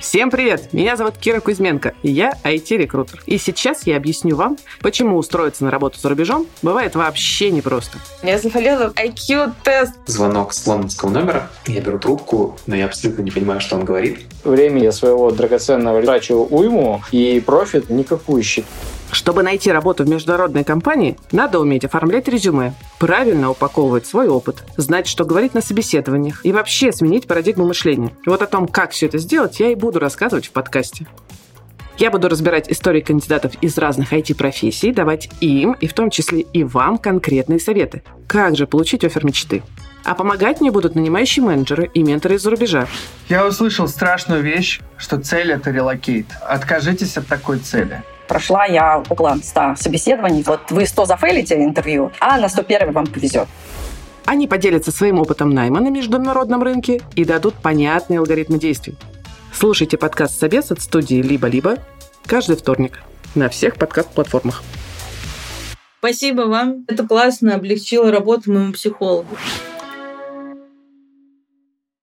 Всем привет! Меня зовут Кира Кузьменко, и я IT-рекрутер. И сейчас я объясню вам, почему устроиться на работу за рубежом бывает вообще непросто. Я заболела IQ-тест. Звонок с лондонского номера. Я беру трубку, но я абсолютно не понимаю, что он говорит. Времени я своего драгоценного трачу уйму, и профит никакую счит. Чтобы найти работу в международной компании, надо уметь оформлять резюме, правильно упаковывать свой опыт, знать, что говорить на собеседованиях и вообще сменить парадигму мышления. И вот о том, как все это сделать, я и буду рассказывать в подкасте. Я буду разбирать истории кандидатов из разных IT-профессий, давать им, и в том числе и вам, конкретные советы. Как же получить офер мечты? А помогать мне будут нанимающие менеджеры и менторы из-за рубежа. Я услышал страшную вещь, что цель — это релокейт. Откажитесь от такой цели. Прошла я около 100 собеседований. Вот вы 100 зафейлите интервью, а на 101 вам повезет. Они поделятся своим опытом найма на международном рынке и дадут понятные алгоритмы действий. Слушайте подкаст «Собес» от студии «Либо-либо» каждый вторник на всех подкаст-платформах. Спасибо вам. Это классно облегчило работу моему психологу.